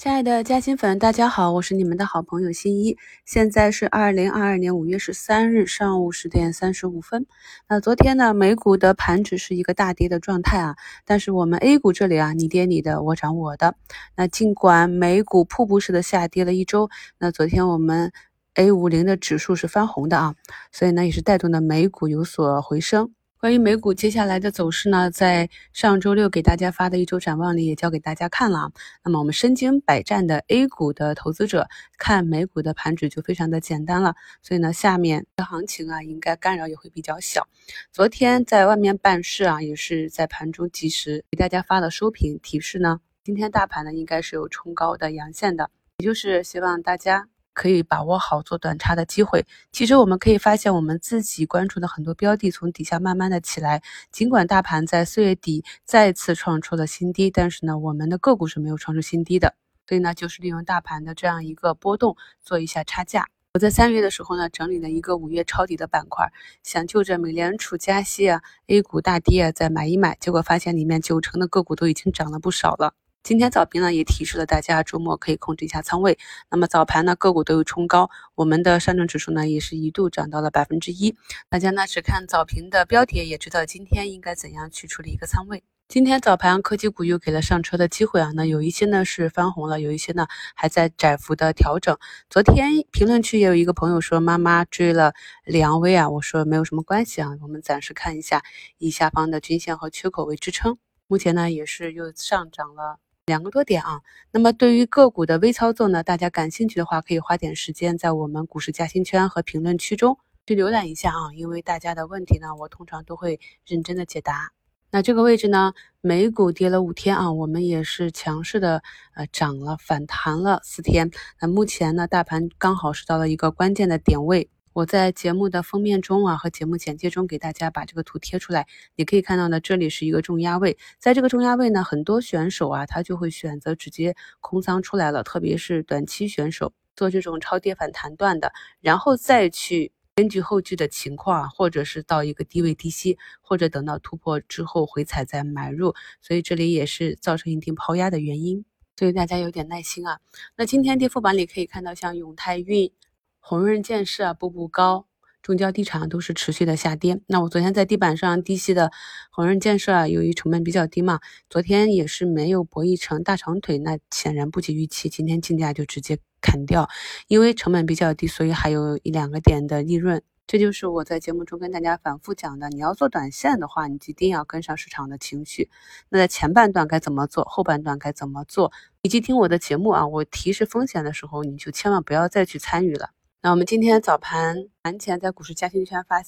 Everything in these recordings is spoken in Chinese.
亲爱的嘉兴粉，大家好，我是你们的好朋友新一。现在是二零二二年五月十三日上午十点三十五分。那昨天呢，美股的盘指是一个大跌的状态啊，但是我们 A 股这里啊，你跌你的，我涨我的。那尽管美股瀑布式的下跌了一周，那昨天我们 A 五零的指数是翻红的啊，所以呢，也是带动的美股有所回升。关于美股接下来的走势呢，在上周六给大家发的一周展望里也教给大家看了。那么我们身经百战的 A 股的投资者看美股的盘指就非常的简单了。所以呢，下面的行情啊，应该干扰也会比较小。昨天在外面办事啊，也是在盘中及时给大家发了收评提示呢。今天大盘呢，应该是有冲高的阳线的，也就是希望大家。可以把握好做短差的机会。其实我们可以发现，我们自己关注的很多标的从底下慢慢的起来。尽管大盘在四月底再次创出了新低，但是呢，我们的个股是没有创出新低的。所以呢，就是利用大盘的这样一个波动做一下差价。我在三月的时候呢，整理了一个五月抄底的板块，想就着美联储加息啊，A 股大跌啊，再买一买。结果发现里面九成的个股都已经涨了不少了。今天早评呢也提示了大家，周末可以控制一下仓位。那么早盘呢个股都有冲高，我们的上证指数呢也是一度涨到了百分之一。大家呢只看早评的标题，也知道今天应该怎样去处理一个仓位。今天早盘科技股又给了上车的机会啊，那有一些呢是翻红了，有一些呢还在窄幅的调整。昨天评论区也有一个朋友说妈妈追了梁威啊，我说没有什么关系啊，我们暂时看一下以下方的均线和缺口为支撑，目前呢也是又上涨了。两个多点啊，那么对于个股的微操作呢，大家感兴趣的话，可以花点时间在我们股市加薪圈和评论区中去浏览一下啊，因为大家的问题呢，我通常都会认真的解答。那这个位置呢，美股跌了五天啊，我们也是强势的呃涨了反弹了四天，那目前呢，大盘刚好是到了一个关键的点位。我在节目的封面中啊和节目简介中给大家把这个图贴出来，你可以看到呢，这里是一个重压位，在这个重压位呢，很多选手啊他就会选择直接空仓出来了，特别是短期选手做这种超跌反弹段的，然后再去根据后续的情况，或者是到一个低位低吸，或者等到突破之后回踩再买入，所以这里也是造成一定抛压的原因，所以大家有点耐心啊。那今天跌幅榜里可以看到像永泰运。宏润建设啊，步步高，中交地产都是持续的下跌。那我昨天在地板上低吸的宏润建设啊，由于成本比较低嘛，昨天也是没有博弈成大长腿，那显然不及预期。今天竞价就直接砍掉，因为成本比较低，所以还有一两个点的利润。这就是我在节目中跟大家反复讲的，你要做短线的话，你一定要跟上市场的情绪。那在前半段该怎么做，后半段该怎么做，以及听我的节目啊，我提示风险的时候，你就千万不要再去参与了。那我们今天早盘盘前在股市加兴圈发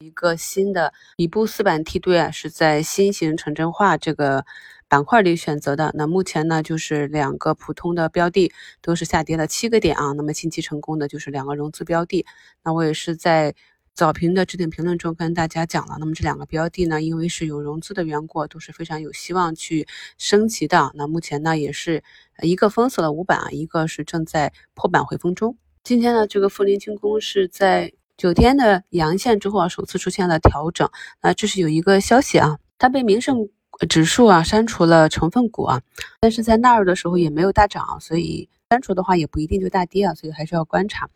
一个新的底部四板梯队啊，是在新型城镇化这个板块里选择的。那目前呢，就是两个普通的标的都是下跌了七个点啊。那么近期成功的就是两个融资标的。那我也是在早评的置顶评论中跟大家讲了。那么这两个标的呢，因为是有融资的缘故，都是非常有希望去升级的。那目前呢，也是一个封死了五板啊，一个是正在破板回封中。今天呢，这个富林轻工是在九天的阳线之后啊，首次出现了调整。那这是有一个消息啊，它被名胜指数啊删除了成分股啊，但是在纳入的时候也没有大涨，所以删除的话也不一定就大跌啊，所以还是要观察。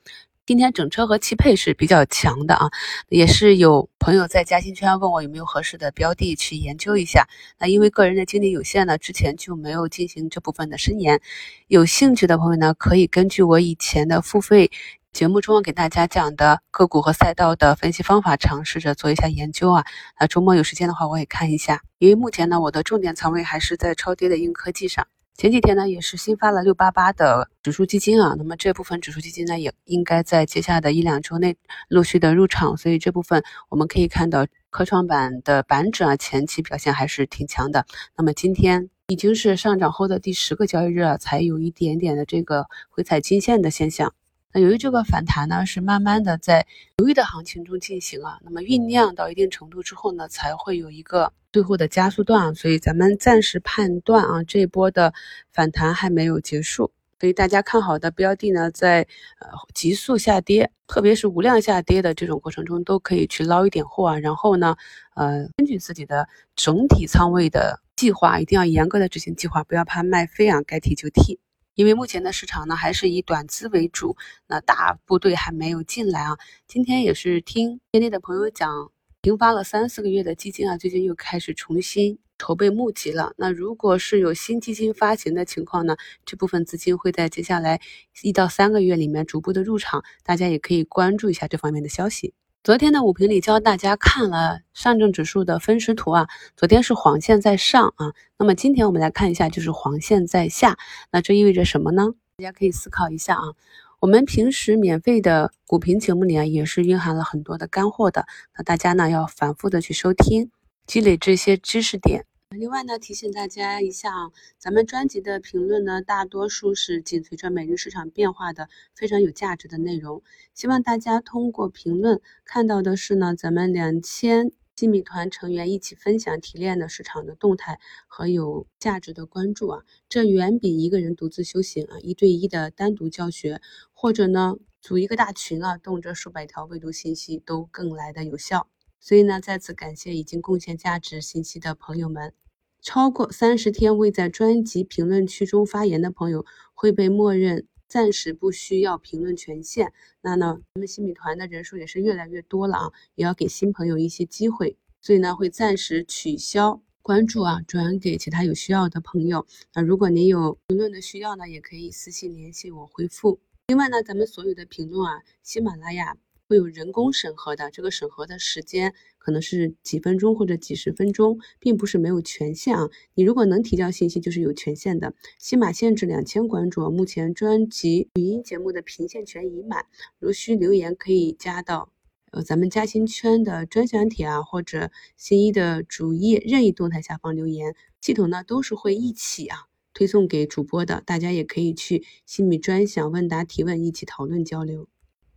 今天整车和汽配是比较强的啊，也是有朋友在嘉兴圈问我有没有合适的标的去研究一下。那因为个人的精力有限呢，之前就没有进行这部分的深研。有兴趣的朋友呢，可以根据我以前的付费节目中给大家讲的个股和赛道的分析方法，尝试着做一下研究啊。那周末有时间的话，我也看一下。因为目前呢，我的重点仓位还是在超跌的硬科技上。前几天呢，也是新发了六八八的指数基金啊，那么这部分指数基金呢，也应该在接下来的一两周内陆续的入场，所以这部分我们可以看到科创板的板指啊，前期表现还是挺强的。那么今天已经是上涨后的第十个交易日了，才有一点点的这个回踩均线的现象。那由于这个反弹呢，是慢慢的在犹豫的行情中进行啊，那么酝酿到一定程度之后呢，才会有一个最后的加速段，所以咱们暂时判断啊，这一波的反弹还没有结束，所以大家看好的标的呢，在呃急速下跌，特别是无量下跌的这种过程中，都可以去捞一点货啊，然后呢，呃，根据自己的整体仓位的计划，一定要严格的执行计划，不要怕卖飞啊，该提就提。因为目前的市场呢还是以短资为主，那大部队还没有进来啊。今天也是听业内的朋友讲，停发了三四个月的基金啊，最近又开始重新筹备募集了。那如果是有新基金发行的情况呢，这部分资金会在接下来一到三个月里面逐步的入场，大家也可以关注一下这方面的消息。昨天的五评里教大家看了上证指数的分时图啊，昨天是黄线在上啊，那么今天我们来看一下，就是黄线在下，那这意味着什么呢？大家可以思考一下啊。我们平时免费的股评节目里啊，也是蕴含了很多的干货的，那大家呢要反复的去收听，积累这些知识点。另外呢，提醒大家一下啊，咱们专辑的评论呢，大多数是紧随着每日市场变化的，非常有价值的内容。希望大家通过评论看到的是呢，咱们两千新米团成员一起分享提炼的市场的动态和有价值的关注啊，这远比一个人独自修行啊，一对一的单独教学，或者呢组一个大群啊，动辄数百条未读信息都更来的有效。所以呢，再次感谢已经贡献价值信息的朋友们。超过三十天未在专辑评论区中发言的朋友，会被默认暂时不需要评论权限。那呢，咱们新米团的人数也是越来越多了啊，也要给新朋友一些机会，所以呢，会暂时取消关注啊，转给其他有需要的朋友。那如果您有评论的需要呢，也可以私信联系我回复。另外呢，咱们所有的评论啊，喜马拉雅。会有人工审核的，这个审核的时间可能是几分钟或者几十分钟，并不是没有权限啊。你如果能提交信息，就是有权限的。起码限制两千关注，目前专辑语音节目的评限权已满，如需留言可以加到呃咱们嘉兴圈的专享帖啊，或者新一的主页任意动态下方留言，系统呢都是会一起啊推送给主播的，大家也可以去新米专享问答提问，一起讨论交流。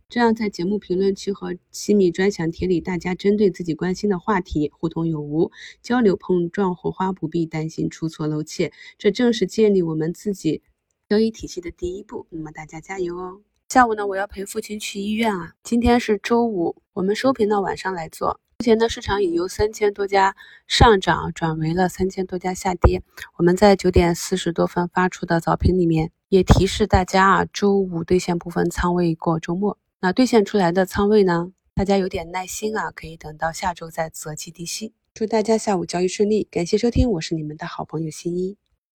这样，在节目评论区和西米专享帖里，大家针对自己关心的话题互通有无，交流碰撞火花，不必担心出错漏怯。这正是建立我们自己交易体系的第一步。那么大家加油哦！下午呢，我要陪父亲去医院啊。今天是周五，我们收评到晚上来做。目前呢，市场已由三千多家上涨转为了三千多家下跌。我们在九点四十多分发出的早评里面也提示大家啊，周五兑现部分仓位过周末。那兑现出来的仓位呢？大家有点耐心啊，可以等到下周再择期低吸。祝大家下午交易顺利，感谢收听，我是你们的好朋友新一。